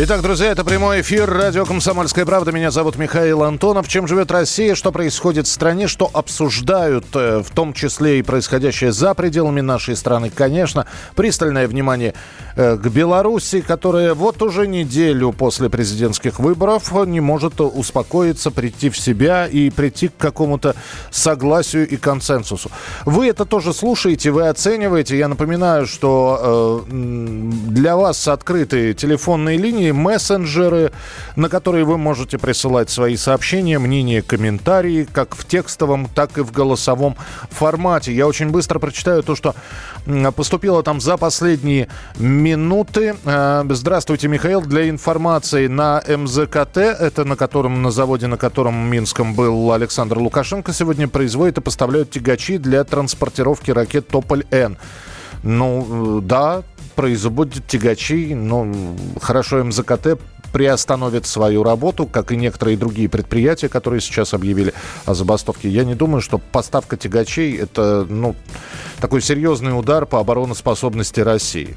Итак, друзья, это прямой эфир. Радио «Комсомольская правда». Меня зовут Михаил Антонов. Чем живет Россия? Что происходит в стране? Что обсуждают, э, в том числе и происходящее за пределами нашей страны? Конечно, пристальное внимание э, к Беларуси, которая вот уже неделю после президентских выборов не может успокоиться, прийти в себя и прийти к какому-то согласию и консенсусу. Вы это тоже слушаете, вы оцениваете. Я напоминаю, что э, для вас открыты телефонные линии мессенджеры, на которые вы можете присылать свои сообщения, мнения, комментарии, как в текстовом, так и в голосовом формате. Я очень быстро прочитаю то, что поступило там за последние минуты. Э, здравствуйте, Михаил. Для информации на МЗКТ, это на котором, на заводе, на котором в Минском был Александр Лукашенко, сегодня производят и поставляют тягачи для транспортировки ракет «Тополь-Н». Ну, да, производит тягачи. Ну, хорошо МЗКТ приостановит свою работу, как и некоторые другие предприятия, которые сейчас объявили о забастовке. Я не думаю, что поставка тягачей – это ну, такой серьезный удар по обороноспособности России.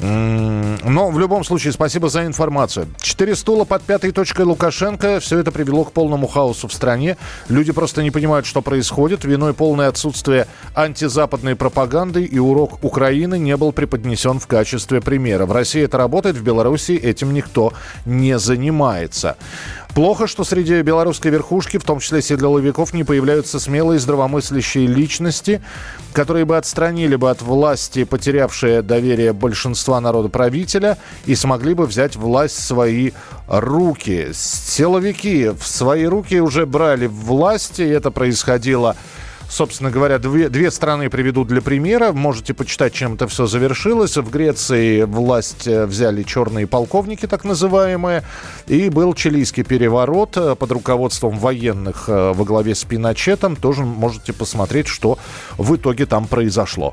Но в любом случае, спасибо за информацию. Четыре стула под пятой точкой Лукашенко. Все это привело к полному хаосу в стране. Люди просто не понимают, что происходит. Виной полное отсутствие антизападной пропаганды и урок Украины не был преподнесен в качестве примера. В России это работает, в Беларуси этим никто не занимается. Плохо, что среди белорусской верхушки, в том числе силовиков, не появляются смелые здравомыслящие личности, которые бы отстранили бы от власти потерявшие доверие большинства народа правителя и смогли бы взять власть в свои руки. Силовики в свои руки уже брали власть, и это происходило собственно говоря, две, две страны приведу для примера. Можете почитать, чем это все завершилось. В Греции власть э, взяли черные полковники, так называемые, и был чилийский переворот э, под руководством военных э, во главе с Пиночетом. Тоже можете посмотреть, что в итоге там произошло.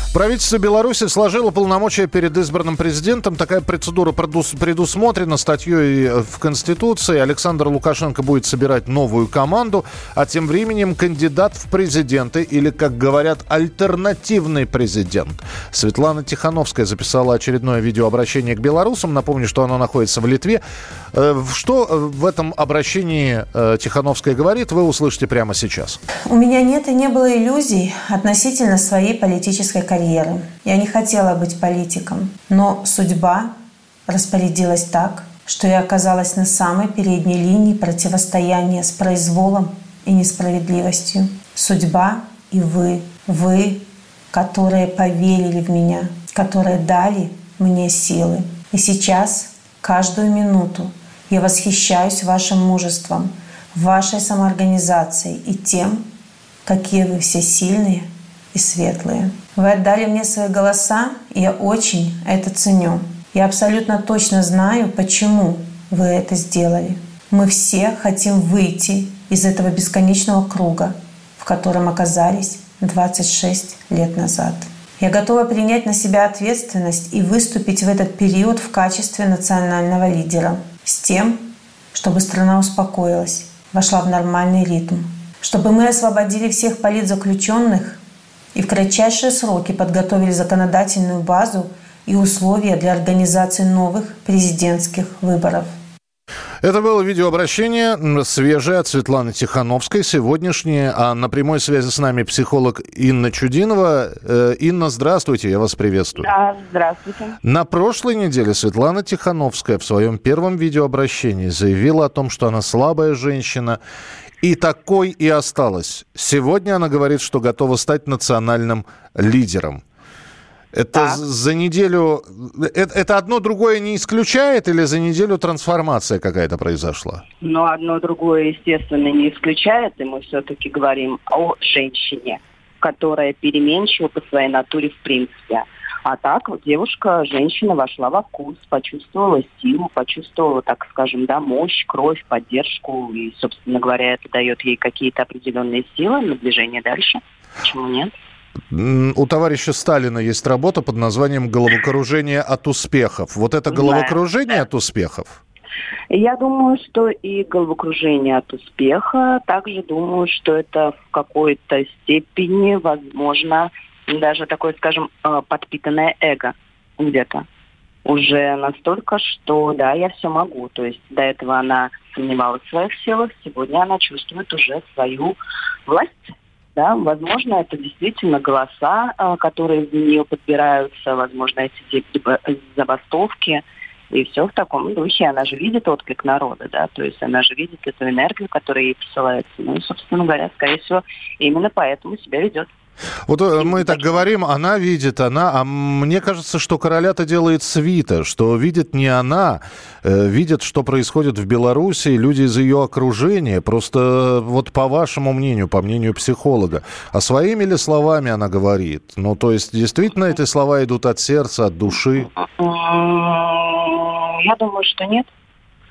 Правительство Беларуси сложило полномочия перед избранным президентом. Такая процедура предусмотрена статьей э, в Конституции. Александр Лукашенко будет собирать новую команду, а тем временем кандидат в президенты или, как говорят, альтернативный президент. Светлана Тихановская записала очередное видеообращение к белорусам. Напомню, что оно находится в Литве. Э, что э, в этом обращении Тихановская говорит, вы услышите прямо сейчас. У меня нет и не было иллюзий относительно своей политической карьеры карьеры. Я не хотела быть политиком, но судьба распорядилась так, что я оказалась на самой передней линии противостояния с произволом и несправедливостью. Судьба и вы, вы, которые поверили в меня, которые дали мне силы. И сейчас, каждую минуту, я восхищаюсь вашим мужеством, вашей самоорганизацией и тем, какие вы все сильные и светлые. Вы отдали мне свои голоса, и я очень это ценю. Я абсолютно точно знаю, почему вы это сделали. Мы все хотим выйти из этого бесконечного круга, в котором оказались 26 лет назад. Я готова принять на себя ответственность и выступить в этот период в качестве национального лидера с тем, чтобы страна успокоилась, вошла в нормальный ритм, чтобы мы освободили всех политзаключенных и в кратчайшие сроки подготовили законодательную базу и условия для организации новых президентских выборов. Это было видеообращение свежее от Светланы Тихановской, сегодняшнее. А на прямой связи с нами психолог Инна Чудинова. Э, Инна, здравствуйте, я вас приветствую. Да, здравствуйте. На прошлой неделе Светлана Тихановская в своем первом видеообращении заявила о том, что она слабая женщина и такой и осталась. Сегодня она говорит, что готова стать национальным лидером. Это так. за неделю... Это, это одно другое не исключает или за неделю трансформация какая-то произошла? Ну, одно другое, естественно, не исключает. И мы все-таки говорим о женщине, которая переменчива по своей натуре в принципе. А так девушка, женщина вошла во вкус, почувствовала силу, почувствовала, так скажем, да, мощь, кровь, поддержку. И, собственно говоря, это дает ей какие-то определенные силы на движение дальше. Почему нет? У товарища Сталина есть работа под названием «Головокружение от успехов». Вот это головокружение от успехов? Я думаю, что и головокружение от успеха. Также думаю, что это в какой-то степени, возможно, даже такое, скажем, э, подпитанное эго где-то. Уже настолько, что да, я все могу. То есть до этого она сомневалась в своих силах, сегодня она чувствует уже свою власть. Да, возможно, это действительно голоса, э, которые за нее подбираются, возможно, эти забастовки. И все в таком духе. Она же видит отклик народа, да, то есть она же видит эту энергию, которая ей посылается. Ну и, собственно говоря, скорее всего, именно поэтому себя ведет. Вот э, мы так говорим, она видит, она, а мне кажется, что короля-то делает свита, что видит не она, э, видит, что происходит в Беларуси, люди из ее окружения. Просто э, вот по вашему мнению, по мнению психолога, а своими ли словами она говорит? Ну, то есть, действительно, эти слова идут от сердца, от души? Я думаю, что нет.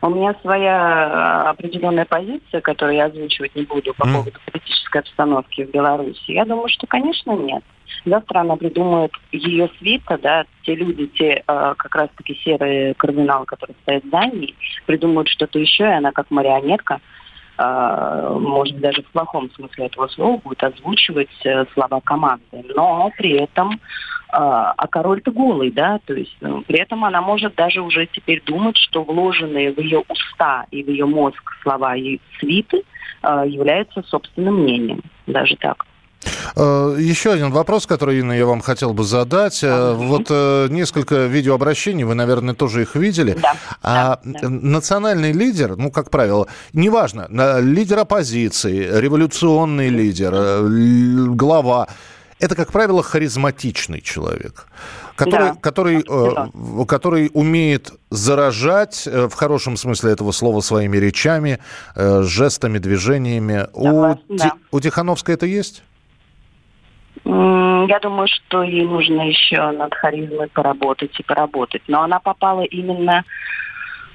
У меня своя а, определенная позиция, которую я озвучивать не буду по поводу политической обстановки в Беларуси. Я думаю, что, конечно, нет. Завтра она придумает ее свита, да, те люди, те э, как раз-таки серые кардиналы, которые стоят за ней, придумают что-то еще, и она как марионетка э, может быть, даже в плохом смысле этого слова, будет озвучивать э, слова команды. Но при этом а, а король-то голый, да, то есть ну, при этом она может даже уже теперь думать, что вложенные в ее уста и в ее мозг слова и свиты а, являются собственным мнением, даже так. А, еще один вопрос, который, Инна, я вам хотел бы задать. Uh-huh. Вот э, несколько видеообращений, вы, наверное, тоже их видели. Да, а да, национальный лидер, ну, как правило, неважно, лидер оппозиции, революционный лидер, э, глава, это, как правило, харизматичный человек, который, да. который, э, который умеет заражать, э, в хорошем смысле этого слова, своими речами, э, жестами, движениями. Да, у, да. у Тихановской это есть? Я думаю, что ей нужно еще над харизмой поработать и поработать. Но она попала именно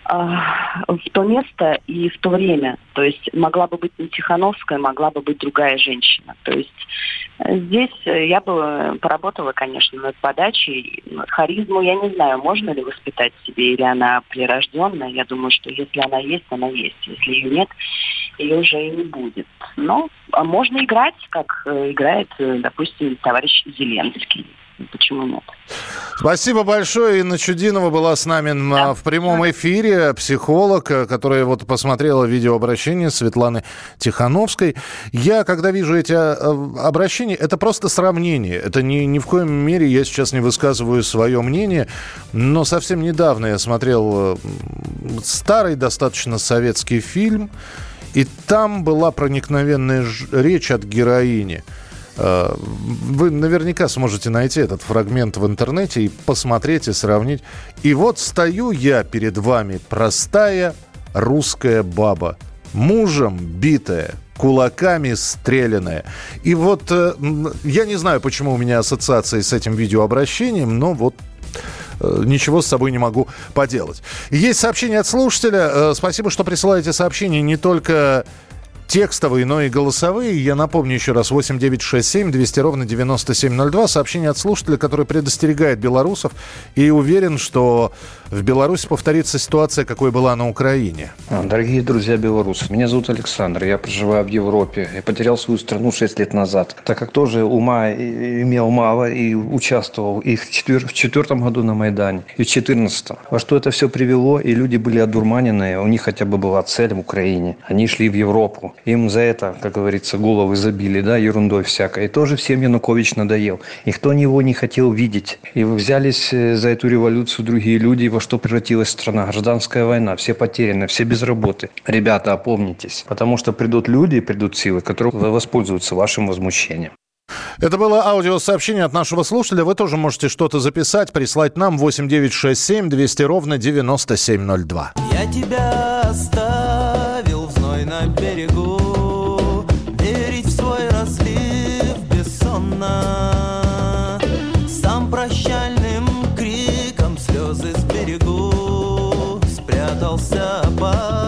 в то место и в то время. То есть могла бы быть не Тихановская, могла бы быть другая женщина. То есть э, здесь э, я бы поработала, конечно, над подачей. Харизму я не знаю, можно ли воспитать себе, или она прирожденная. Я думаю, что если она есть, она есть. Если ее нет, ее уже и не будет. Но а можно играть, как э, играет, допустим, товарищ Зеленский. Почему нет? Спасибо большое. Инна Чудинова была с нами да. в прямом эфире. Психолог, э, которая вот посмотрела видеообращение Светланы Тихановской. Я, когда вижу эти э, обращения, это просто сравнение. Это ни, ни в коем мере я сейчас не высказываю свое мнение. Но совсем недавно я смотрел э, старый достаточно советский фильм. И там была проникновенная речь от героини – вы наверняка сможете найти этот фрагмент в интернете и посмотреть и сравнить. И вот стою я перед вами, простая русская баба, мужем битая, кулаками стрелянная. И вот э, я не знаю, почему у меня ассоциации с этим видеообращением, но вот э, ничего с собой не могу поделать. Есть сообщение от слушателя. Спасибо, что присылаете сообщения не только текстовые, но и голосовые. Я напомню еще раз, 8967 200 ровно 9702. Сообщение от слушателя, который предостерегает белорусов и уверен, что в Беларуси повторится ситуация, какой была на Украине. А, дорогие друзья белорусы, меня зовут Александр, я проживаю в Европе. Я потерял свою страну 6 лет назад, так как тоже ума имел мало и участвовал и в, в четвертом году на Майдане, и в четырнадцатом. Во что это все привело, и люди были одурманены, у них хотя бы была цель в Украине. Они шли в Европу. Им за это, как говорится, головы забили, да, ерундой всякой. И тоже всем Янукович надоел. Никто его не хотел видеть. И вы взялись э, за эту революцию другие люди, во что превратилась страна. Гражданская война, все потеряны, все без работы. Ребята, опомнитесь, потому что придут люди, придут силы, которые воспользуются вашим возмущением. Это было аудиосообщение от нашего слушателя. Вы тоже можете что-то записать, прислать нам 8967 200 ровно 9702. Я тебя оставил знойном берегу Верить в свой разлив бессонно. Сам прощальным криком слезы сберегу Спрятался опальной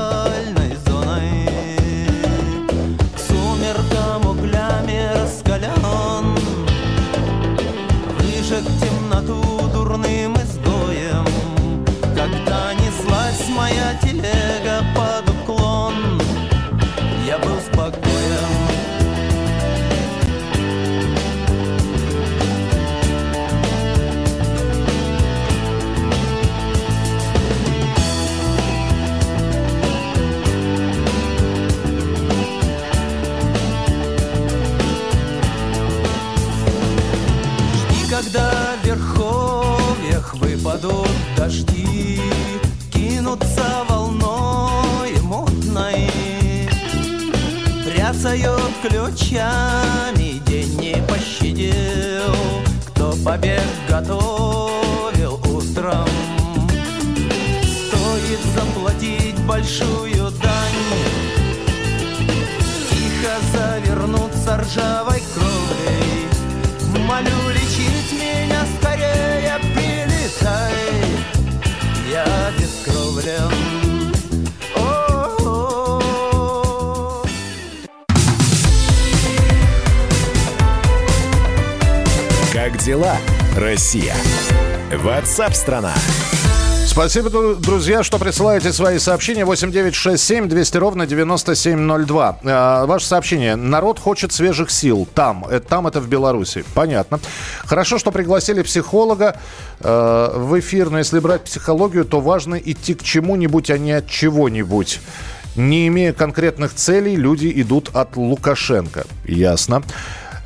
Бряцают ключами, день не пощадил, кто побег готовил утром. Стоит заплатить большую дань, тихо завернуться ржавой кровлей. Молю лечить меня скорее, прилетай Я бескровлен Дела, Россия? Ватсап-страна! Спасибо, дру- друзья, что присылаете свои сообщения. 8967 200 ровно 9702. Э, ваше сообщение. Народ хочет свежих сил. Там. Э, там это в Беларуси. Понятно. Хорошо, что пригласили психолога э, в эфир. Но если брать психологию, то важно идти к чему-нибудь, а не от чего-нибудь. Не имея конкретных целей, люди идут от Лукашенко. Ясно.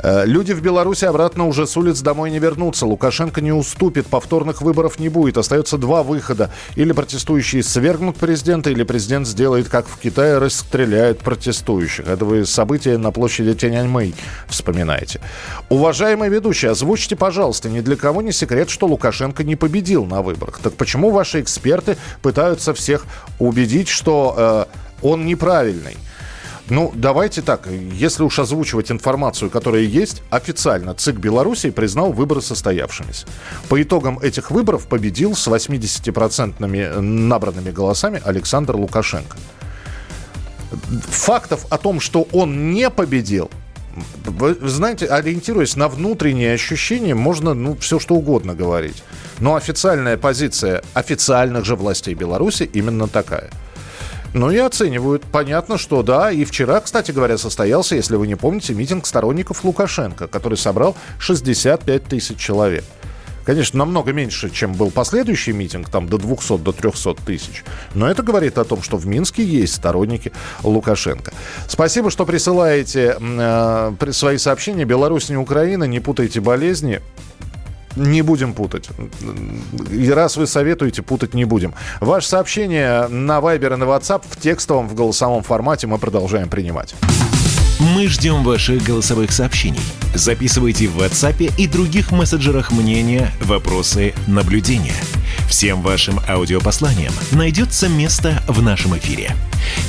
Э, Люди в Беларуси обратно уже с улиц домой не вернутся. Лукашенко не уступит, повторных выборов не будет. Остается два выхода. Или протестующие свергнут президента, или президент сделает, как в Китае, расстреляет протестующих. Это вы события на площади Тяньаньмэй вспоминаете. Уважаемый ведущий, озвучьте, пожалуйста, ни для кого не секрет, что Лукашенко не победил на выборах. Так почему ваши эксперты пытаются всех убедить, что э, он неправильный? Ну, давайте так, если уж озвучивать информацию, которая есть, официально ЦИК Беларуси признал выборы состоявшимися. По итогам этих выборов победил с 80% набранными голосами Александр Лукашенко. Фактов о том, что он не победил, вы знаете, ориентируясь на внутренние ощущения, можно ну, все что угодно говорить. Но официальная позиция официальных же властей Беларуси именно такая. Ну и оценивают. Понятно, что да. И вчера, кстати говоря, состоялся, если вы не помните, митинг сторонников Лукашенко, который собрал 65 тысяч человек. Конечно, намного меньше, чем был последующий митинг, там до 200, до 300 тысяч. Но это говорит о том, что в Минске есть сторонники Лукашенко. Спасибо, что присылаете э, свои сообщения. Беларусь не Украина, не путайте болезни. Не будем путать. И раз вы советуете, путать не будем. Ваше сообщение на Viber и на WhatsApp в текстовом, в голосовом формате мы продолжаем принимать. Мы ждем ваших голосовых сообщений. Записывайте в WhatsApp и других мессенджерах мнения, вопросы, наблюдения. Всем вашим аудиопосланиям найдется место в нашем эфире.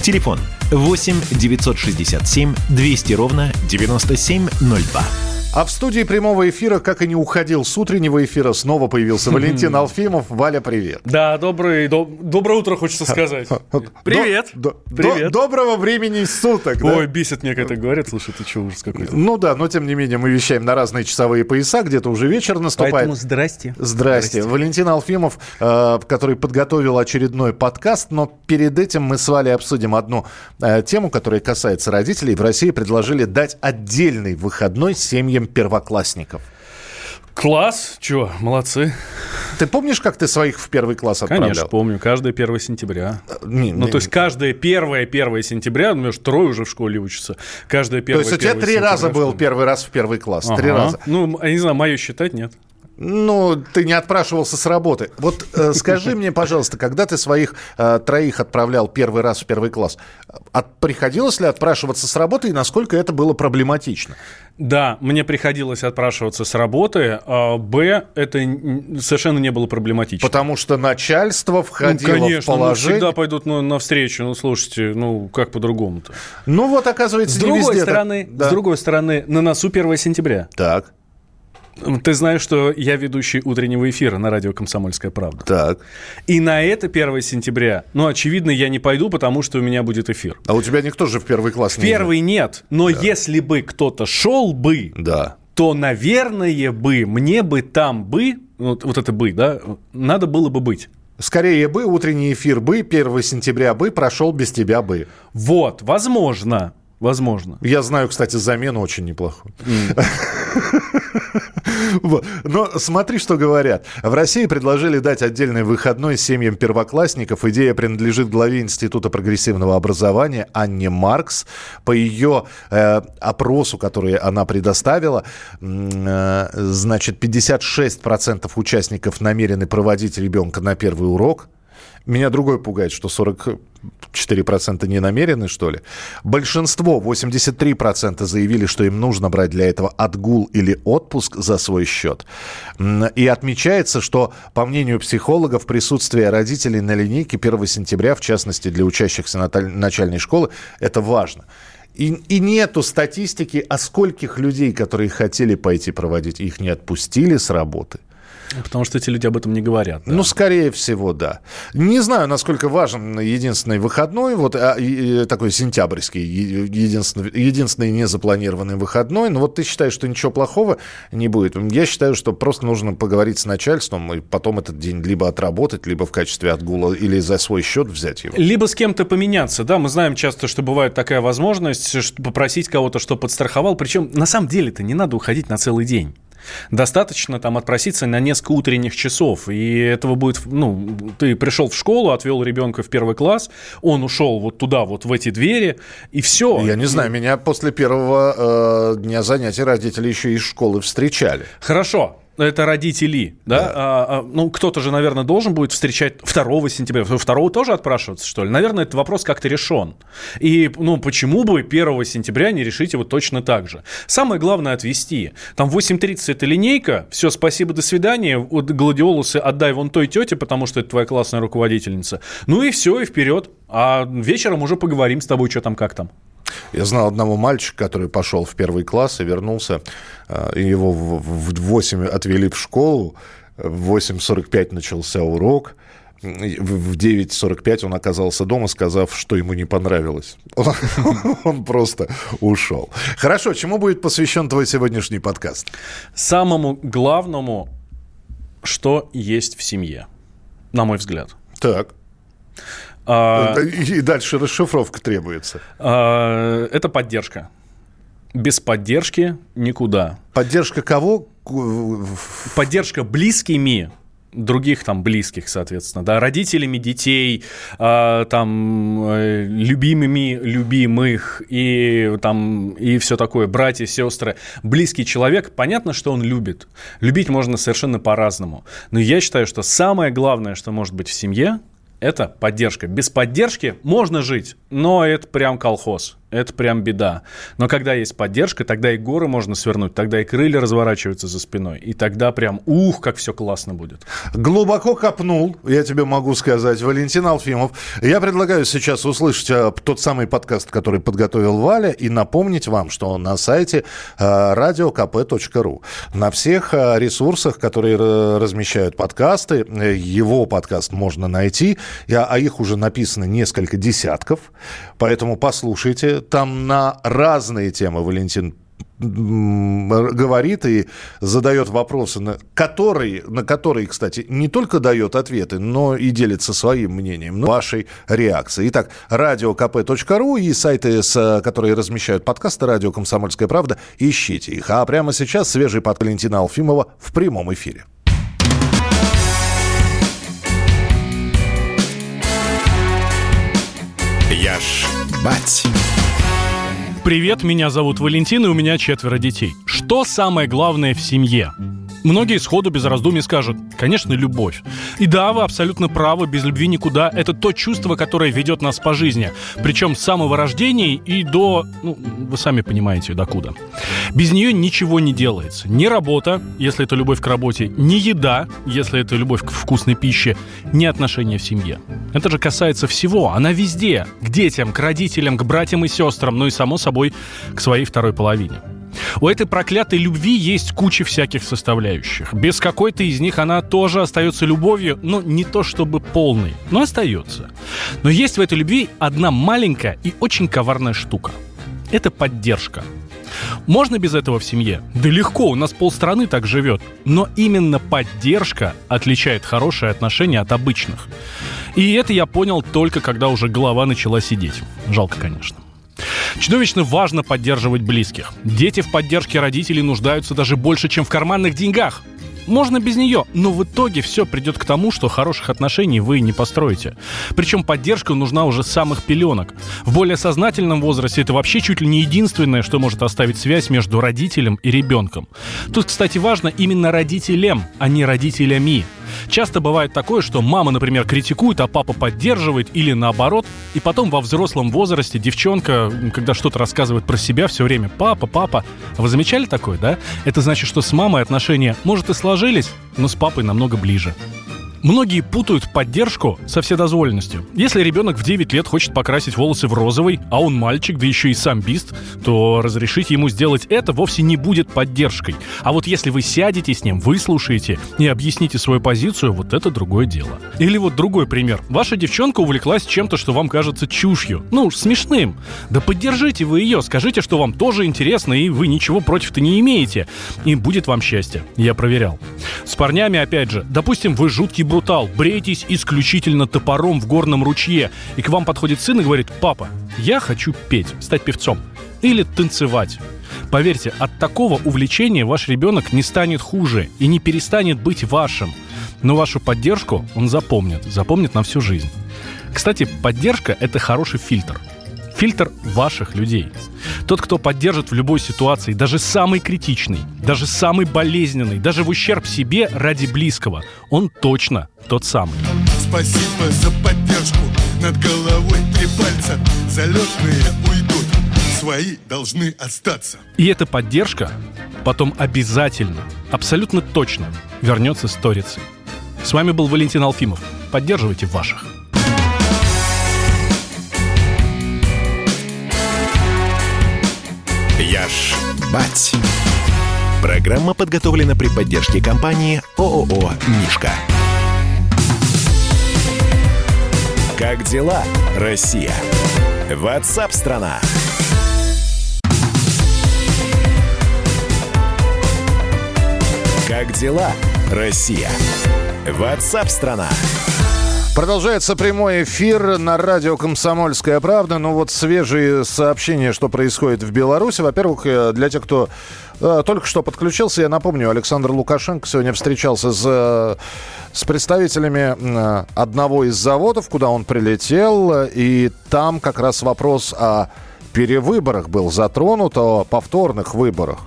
Телефон 8 967 200 ровно 9702. А в студии прямого эфира, как и не уходил с утреннего эфира, снова появился Валентин Алфимов. Валя, привет. Да, добрый, доб- доброе утро, хочется сказать. Привет. До- до- Привет. доброго времени суток. да? Ой, бесит меня, когда говорят. Слушай, ты что, ужас какой-то. Ну да, но тем не менее мы вещаем на разные часовые пояса, где-то уже вечер наступает. Поэтому здрасте. Здрасте. Валентин Алфимов, э, который подготовил очередной подкаст, но перед этим мы с Валей обсудим одну э, тему, которая касается родителей. В России предложили дать отдельный выходной семьям первоклассников. Класс, чё, молодцы. Ты помнишь, как ты своих в первый класс отправлял? Конечно, помню, каждое 1 сентября. Не, Ну, не, то есть каждое первое 1 сентября, ну, у меня же трое уже в школе учатся. Каждое То первое есть у тебя 1 три раза был первый раз в первый класс. Три Ага. раза. Ну, я не знаю, мое считать нет. Ну, ты не отпрашивался с работы. Вот э, скажи мне, пожалуйста, когда ты своих э, троих отправлял первый раз в первый класс, от, приходилось ли отпрашиваться с работы и насколько это было проблематично? Да, мне приходилось отпрашиваться с работы. А, Б, это совершенно не было проблематично. Потому что начальство Ну, входило конечно, в ну, положение. всегда пойдут ну, навстречу. Ну, слушайте, ну, как по-другому-то? Ну вот, оказывается, С не другой, везде так. стороны, Да. с другой стороны, на носу 1 сентября. Так, Ты знаешь, что я ведущий утреннего эфира на радио «Комсомольская правда». так. И на это 1 сентября, ну, очевидно, я не пойду, потому что у меня будет эфир. А у тебя никто же в первый класс не Первый нет, но если бы кто-то шел бы, идет. Да. то, наверное, бы, мне бы там бы, вот, вот это бы, да, надо было бы быть. Скорее бы, утренний эфир бы, 1 сентября бы, прошел без тебя бы. Вот, возможно, возможно. Я знаю, кстати, замену очень неплохую. Но смотри, что говорят. В России предложили дать отдельный выходной семьям первоклассников. Идея принадлежит главе Института прогрессивного образования Анне Маркс. По ее э, опросу, который она предоставила, э, значит, 56% участников намерены проводить ребенка на первый урок. Меня другой пугает, что 44% не намерены, что ли. Большинство, 83% заявили, что им нужно брать для этого отгул или отпуск за свой счет. И отмечается, что, по мнению психологов, присутствие родителей на линейке 1 сентября, в частности для учащихся начальной школы, это важно. И, и нету статистики, о скольких людей, которые хотели пойти проводить, их не отпустили с работы. Потому что эти люди об этом не говорят. да. Ну, скорее всего, да. Не знаю, насколько важен единственный выходной, вот а, и- и такой сентябрьский, единственный, единственный незапланированный выходной. Но вот ты считаешь, что ничего плохого не будет. Я считаю, что просто нужно поговорить с начальством и потом этот день либо отработать, либо в качестве отгула или за свой счет взять его. Либо с кем-то поменяться, да, мы знаем часто, что бывает такая возможность попросить кого-то, что подстраховал, причем на самом деле-то не надо уходить на целый день. Достаточно там отпроситься на несколько утренних часов, и этого будет, ну, ты пришел в школу, отвел ребенка в первый класс, он ушел вот туда, вот в эти двери, и все. Я не знаю, меня после первого э, дня занятий родители еще из школы встречали. Хорошо, это родители, да? А, а, ну, кто-то же, наверное, должен будет встречать 2 сентября. 2 тоже отпрашиваться, что ли? Наверное, этот вопрос как-то решен. И, ну, почему бы 1 сентября не решить его точно так же? Самое главное – отвести. Там 8.30 это линейка, все, спасибо, до свидания. Вот гладиолусы отдай вон той тете, потому что это твоя классная руководительница. Ну и все, и вперед. А вечером уже поговорим с тобой, что там, как там. Я знал одного мальчика, который пошел в первый класс и вернулся. э, и Его в в 8 отвели в школу. В 8.45 начался урок. В 9.45 он оказался дома, сказав, что ему не понравилось. Он, он просто ушел. Хорошо, чему будет посвящен твой сегодняшний подкаст? Самому главному, что есть в семье, на мой взгляд. Так. А, И дальше расшифровка требуется. а, это поддержка. Без поддержки никуда. Поддержка кого? Поддержка близкими других там близких, соответственно, да, родителями детей, а, там э, любимыми любимых и там и все такое, братья, сестры, близкий человек, понятно, что он любит. Любить можно совершенно по-разному, но я считаю, что самое главное, что может быть в семье, это поддержка. Без поддержки можно жить, но это прям колхоз. Это прям беда. Но когда есть поддержка, тогда и горы можно свернуть, тогда и крылья разворачиваются за спиной. И тогда прям, ух, как все классно будет. Глубоко копнул, я тебе могу сказать, Валентин Алфимов. Я предлагаю сейчас услышать э, тот самый подкаст, который подготовил Валя, и напомнить вам, что на сайте э, radiokp.ru на всех э, ресурсах, которые э, размещают подкасты, его подкаст можно найти, Я- а их уже написано несколько десятков, поэтому послушайте. Там на разные темы Валентин говорит и задает вопросы, на которые, на которые, кстати, не только дает ответы, но и делится своим мнением, ну, вашей реакцией. Итак, радиокп.ру и сайты, с, которые размещают подкасты «Радио Комсомольская правда», ищите их. А прямо сейчас свежий под Валентина Алфимова в прямом эфире. Я ж бать. Привет, меня зовут Валентин, и у меня четверо детей. Что самое главное в семье? Многие сходу без раздумий скажут, конечно, любовь. И да, вы абсолютно правы, без любви никуда. Это то чувство, которое ведет нас по жизни. Причем с самого рождения и до, ну, вы сами понимаете, докуда. Без нее ничего не делается. Ни работа, если это любовь к работе, ни еда, если это любовь к вкусной пище, ни отношения в семье. Это же касается всего. Она везде. К детям, к родителям, к братьям и сестрам, ну и, само собой, к своей второй половине. У этой проклятой любви есть куча всяких составляющих. Без какой-то из них она тоже остается любовью, но не то чтобы полной, но остается. Но есть в этой любви одна маленькая и очень коварная штука. Это поддержка. Можно без этого в семье? Да легко, у нас полстраны так живет. Но именно поддержка отличает хорошие отношения от обычных. И это я понял только когда уже голова начала сидеть. Жалко, конечно. Чудовищно важно поддерживать близких. Дети в поддержке родителей нуждаются даже больше, чем в карманных деньгах. Можно без нее, но в итоге все придет к тому, что хороших отношений вы не построите. Причем поддержка нужна уже с самых пеленок. В более сознательном возрасте это вообще чуть ли не единственное, что может оставить связь между родителем и ребенком. Тут, кстати, важно именно родителям, а не родителями. Часто бывает такое, что мама, например, критикует, а папа поддерживает или наоборот, и потом во взрослом возрасте девчонка, когда что-то рассказывает про себя, все время «папа, папа». А вы замечали такое, да? Это значит, что с мамой отношения, может, и сложились, но с папой намного ближе. Многие путают поддержку со вседозволенностью. Если ребенок в 9 лет хочет покрасить волосы в розовый, а он мальчик, да еще и сам бист, то разрешить ему сделать это вовсе не будет поддержкой. А вот если вы сядете с ним, выслушаете и объясните свою позицию, вот это другое дело. Или вот другой пример. Ваша девчонка увлеклась чем-то, что вам кажется чушью. Ну, смешным. Да поддержите вы ее, скажите, что вам тоже интересно, и вы ничего против-то не имеете. И будет вам счастье. Я проверял. С парнями, опять же, допустим, вы жуткий брутал, бреетесь исключительно топором в горном ручье, и к вам подходит сын и говорит, папа, я хочу петь, стать певцом или танцевать. Поверьте, от такого увлечения ваш ребенок не станет хуже и не перестанет быть вашим. Но вашу поддержку он запомнит, запомнит на всю жизнь. Кстати, поддержка – это хороший фильтр. Фильтр ваших людей. Тот, кто поддержит в любой ситуации, даже самый критичный, даже самый болезненный, даже в ущерб себе ради близкого, он точно тот самый. Спасибо за поддержку. Над головой три пальца. Залетные уйдут. Свои должны остаться. И эта поддержка потом обязательно, абсолютно точно вернется сторицей. С вами был Валентин Алфимов. Поддерживайте ваших. Я бать. Программа подготовлена при поддержке компании ООО «Мишка». Как дела, Россия? Ватсап-страна! Как дела, Россия? Ватсап-страна! Продолжается прямой эфир на радио «Комсомольская правда». Ну вот свежие сообщения, что происходит в Беларуси. Во-первых, э, для тех, кто э, только что подключился, я напомню, Александр Лукашенко сегодня встречался с, э, с представителями одного из заводов, куда он прилетел. И там как раз вопрос о перевыборах был затронут, о повторных выборах.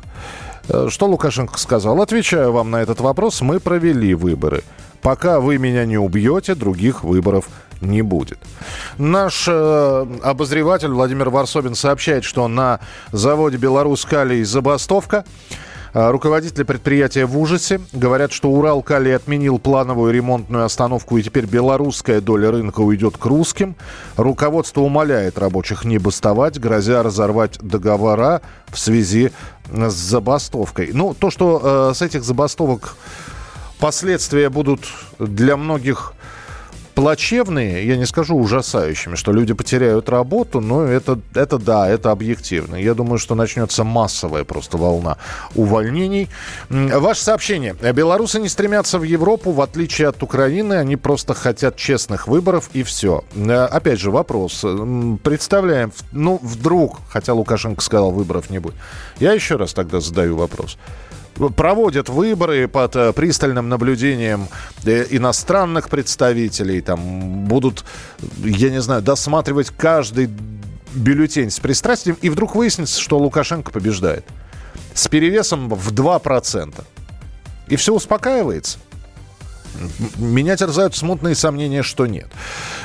Что Лукашенко сказал? Отвечаю вам на этот вопрос. Мы провели выборы. Пока вы меня не убьете, других выборов не будет. Наш э, обозреватель Владимир Варсобин сообщает, что на заводе «Беларусь-Калий» забастовка. А, Руководители предприятия в ужасе. Говорят, что Урал Калий отменил плановую ремонтную остановку, и теперь белорусская доля рынка уйдет к русским. Руководство умоляет рабочих не бастовать, грозя разорвать договора в связи с забастовкой. Ну, то, что э, с этих забастовок последствия будут для многих плачевные, я не скажу ужасающими, что люди потеряют работу, но это, это да, это объективно. Я думаю, что начнется массовая просто волна увольнений. Ваше сообщение. Белорусы не стремятся в Европу, в отличие от Украины, они просто хотят честных выборов и все. Э, Опять же, вопрос. Представляем, ну, вдруг, хотя Лукашенко сказал, выборов не будет. Я еще раз тогда задаю вопрос проводят выборы под э, пристальным наблюдением э, иностранных представителей, там будут, я не знаю, досматривать каждый бюллетень с пристрастием, и вдруг выяснится, что Лукашенко побеждает. С перевесом в 2%. И все успокаивается. Меня терзают смутные сомнения, что нет.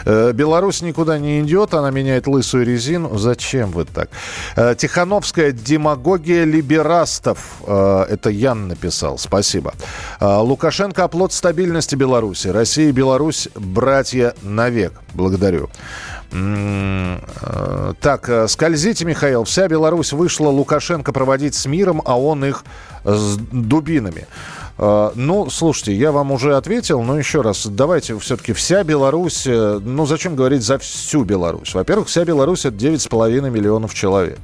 Э, Беларусь никуда не идет, она меняет лысую резину. Зачем вы так? Э, Тихановская демагогия либерастов. Э, это Ян написал. Спасибо. Лукашенко оплот стабильности Беларуси. Россия и Беларусь братья навек. Благодарю. Так, скользите, Михаил. Вся Беларусь вышла Лукашенко проводить с миром, а он их с дубинами. А, ну, слушайте, я вам уже ответил, но еще раз, давайте все-таки вся Беларусь, э, ну, зачем говорить за всю Беларусь? Во-первых, вся Беларусь это 9,5 миллионов человек.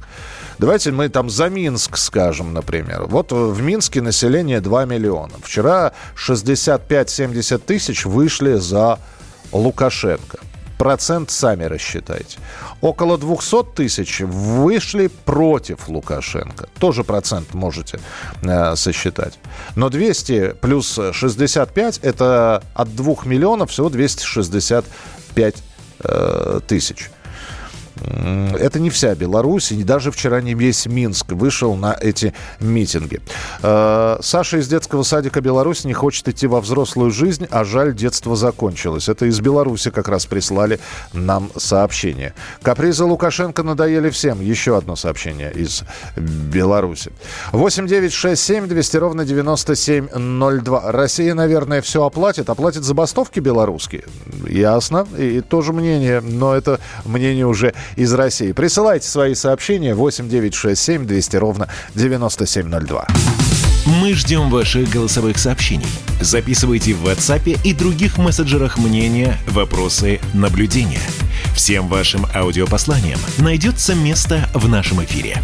Давайте мы там за Минск скажем, например. Вот в Минске население 2 миллиона. Вчера 65-70 тысяч вышли за Лукашенко. Процент сами рассчитайте. Около 200 тысяч вышли против Лукашенко. Тоже процент можете э, сосчитать. Но 200 плюс 65 это от 2 миллионов всего 265 э, тысяч. Это не вся Беларусь, и даже вчера не весь Минск вышел на эти митинги. Э, Саша из детского садика Беларусь не хочет идти во взрослую жизнь, а жаль, детство закончилось. Это из Беларуси как раз прислали нам сообщение. Капризы Лукашенко надоели всем. Еще одно сообщение из Беларуси. 8 9 6 7 200 ровно 9702. Россия, наверное, все оплатит. Оплатит забастовки белорусские. Ясно. И тоже мнение, но это мнение уже из России. Присылайте свои сообщения 8967 200 ровно 9702. Мы ждем ваших голосовых сообщений. Записывайте в WhatsApp и других мессенджерах мнения, вопросы, наблюдения. Всем вашим аудиопосланиям найдется место в нашем эфире.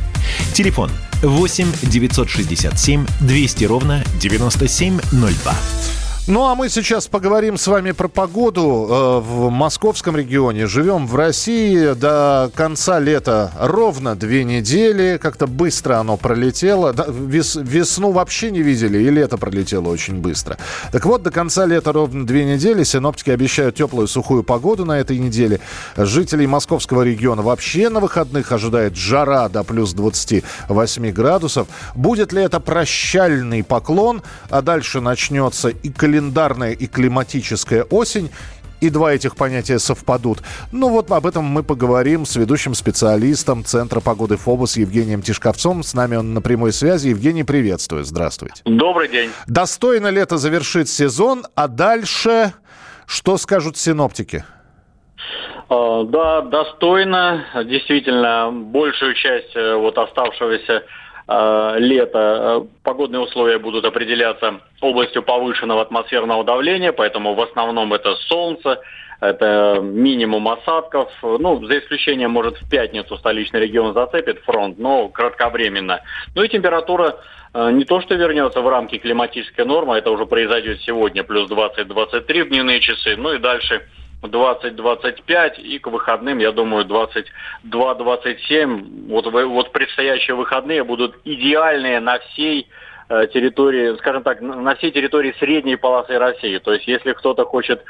Телефон 8 967 200 ровно 9702. Ну а мы сейчас поговорим с вами про погоду э, в московском регионе. Живем в России до конца лета ровно две недели. Как-то быстро оно пролетело. Вес, весну вообще не видели, и лето пролетело очень быстро. Так вот, до конца лета ровно две недели. Синоптики обещают теплую сухую погоду на этой неделе. Жителей московского региона вообще на выходных ожидает жара до плюс 28 градусов. Будет ли это прощальный поклон, а дальше начнется и календарь календарная и климатическая осень и два этих понятия совпадут. Ну вот об этом мы поговорим с ведущим специалистом Центра погоды ФОБОС Евгением Тишковцом. С нами он на прямой связи. Евгений, приветствую. Здравствуйте. Добрый день. Достойно лето завершит сезон, а дальше что скажут синоптики? А, да, достойно. Действительно, большую часть э, вот оставшегося лета э, погодные условия будут определяться областью повышенного атмосферного давления, поэтому в основном это солнце, это минимум осадков. Ну, за исключением, может, в пятницу столичный регион зацепит фронт, но кратковременно. Ну и температура э, не то что вернется в рамки климатической нормы, это уже произойдет сегодня, плюс 20-23 в дневные часы, ну и дальше 20-25 и к выходным, я думаю, 22-27. Вот, вот предстоящие выходные будут идеальные на всей э, территории, скажем так, на всей территории средней полосы России. То есть если кто-то хочет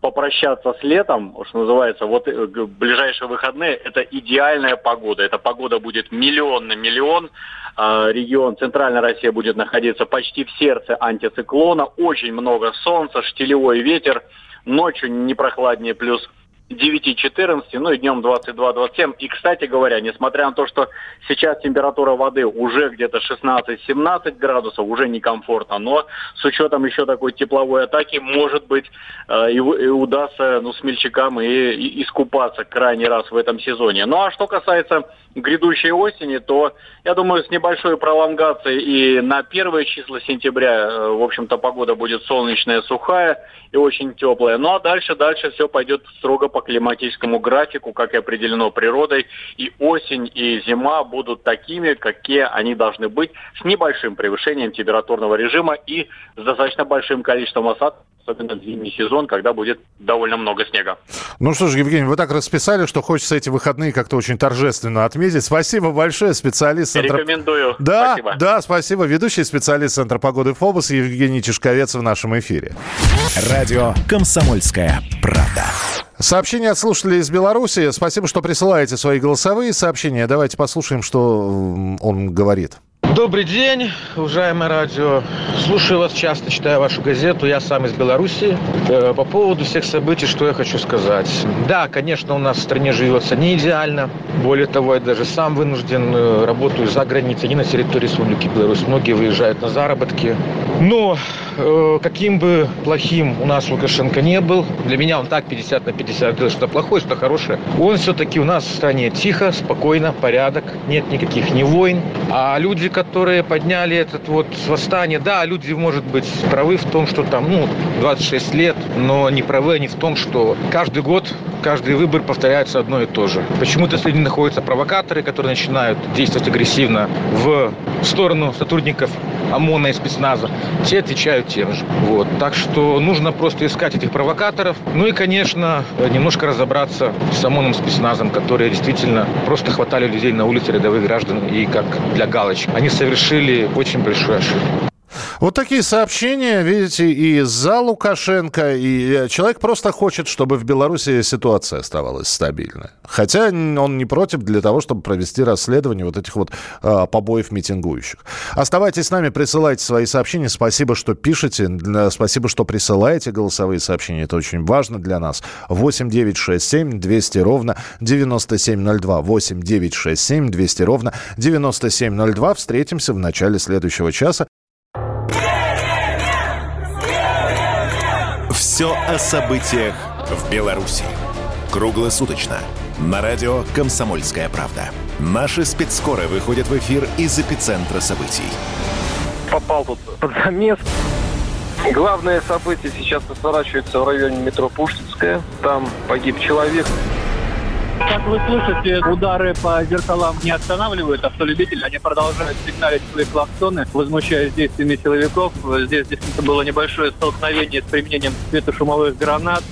попрощаться с летом, что называется, вот э, ближайшие выходные, это идеальная погода. Эта погода будет миллион на миллион. Э, регион Центральная Россия будет находиться почти в сердце антициклона. Очень много солнца, штилевой ветер ночью не прохладнее, плюс 9-14, ну и днем 22-27. И, кстати говоря, несмотря на то, что сейчас температура воды уже где-то 16-17 градусов, уже некомфортно, но с учетом еще такой тепловой атаки, может быть, э, и, и удастся ну, смельчакам и, и искупаться крайний раз в этом сезоне. Ну а что касается грядущей осени, то, я думаю, с небольшой пролонгацией и на первые числа сентября, э, в общем-то, погода будет солнечная, сухая и очень теплая. Ну а дальше, дальше все пойдет строго по климатическому графику, как и определено природой. И осень, и зима будут такими, какие они должны быть, с небольшим превышением температурного режима и с достаточно большим количеством осадков особенно в зимний сезон, когда будет довольно много снега. Ну что ж, Евгений, вы так расписали, что хочется эти выходные как-то очень торжественно отметить. Спасибо большое, специалист Центра... Рекомендую. Да, спасибо. да, спасибо. Ведущий специалист Центра погоды ФОБОС Евгений Чешковец в нашем эфире. Радио «Комсомольская правда». Сообщение от слушателей из Беларуси. Спасибо, что присылаете свои голосовые сообщения. Давайте послушаем, что он говорит. Добрый день, уважаемое радио. Слушаю вас часто, читаю вашу газету. Я сам из Беларуси. Э, по поводу всех событий, что я хочу сказать. Да, конечно, у нас в стране живется не идеально. Более того, я даже сам вынужден э, работаю за границей, не на территории Республики Беларусь. Многие выезжают на заработки. Но э, каким бы плохим у нас Лукашенко не был, для меня он так 50 на 50 делает что плохое, что хорошее. Он все-таки у нас в стране тихо, спокойно, порядок, нет никаких ни войн. А люди, которые подняли этот вот восстание, да, люди, может быть, правы в том, что там, ну, 26 лет, но не правы они в том, что каждый год, каждый выбор повторяется одно и то же. Почему-то среди находятся провокаторы, которые начинают действовать агрессивно в сторону сотрудников ОМОНа и спецназа. Те отвечают тем же. Вот. Так что нужно просто искать этих провокаторов. Ну и, конечно, немножко разобраться с ОМОНом, спецназом, которые действительно просто хватали людей на улице рядовых граждан и как для галочки. Они совершили очень большую ошибку. Вот такие сообщения, видите, и за Лукашенко, и э, человек просто хочет, чтобы в Беларуси ситуация оставалась стабильной. Хотя он не против для того, чтобы провести расследование вот этих вот э, побоев митингующих. Оставайтесь с нами, присылайте свои сообщения. Спасибо, что пишете, спасибо, что присылаете голосовые сообщения. Это очень важно для нас. 8 9 6 7 200 ровно 9702. 8 9 6 7 200 ровно 9702. Встретимся в начале следующего часа. Все о событиях в Беларуси. Круглосуточно. На радио «Комсомольская правда». Наши спецскоры выходят в эфир из эпицентра событий. Попал тут под замес. Главное событие сейчас разворачивается в районе метро Пушкинская. Там погиб человек. Как вы слышите, удары по зеркалам не останавливают автолюбителей. Они продолжают сигналить свои клаксоны, возмущаясь действиями силовиков. Здесь действительно было небольшое столкновение с применением светошумовых гранат.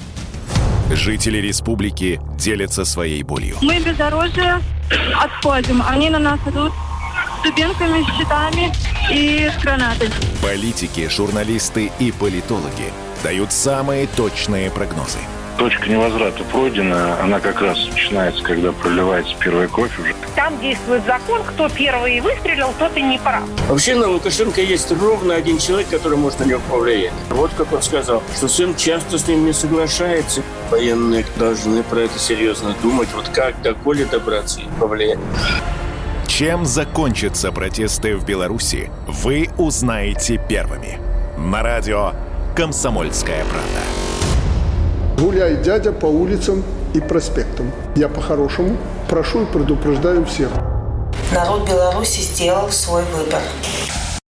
Жители республики делятся своей болью. Мы бездорожье отходим. Они на нас идут с дубинками, с щитами и с гранатами. Политики, журналисты и политологи дают самые точные прогнозы – точка невозврата пройдена, она как раз начинается, когда проливается первый кофе уже. Там действует закон, кто первый выстрелил, тот и не прав. Вообще на Лукашенко есть ровно один человек, который может на него повлиять. Вот как он сказал, что сын часто с ним не соглашается. Военные должны про это серьезно думать, вот как до Коли добраться и повлиять. Чем закончатся протесты в Беларуси, вы узнаете первыми. На радио «Комсомольская правда». Гуляй, дядя, по улицам и проспектам. Я по-хорошему прошу и предупреждаю всех. Народ Беларуси сделал свой выбор.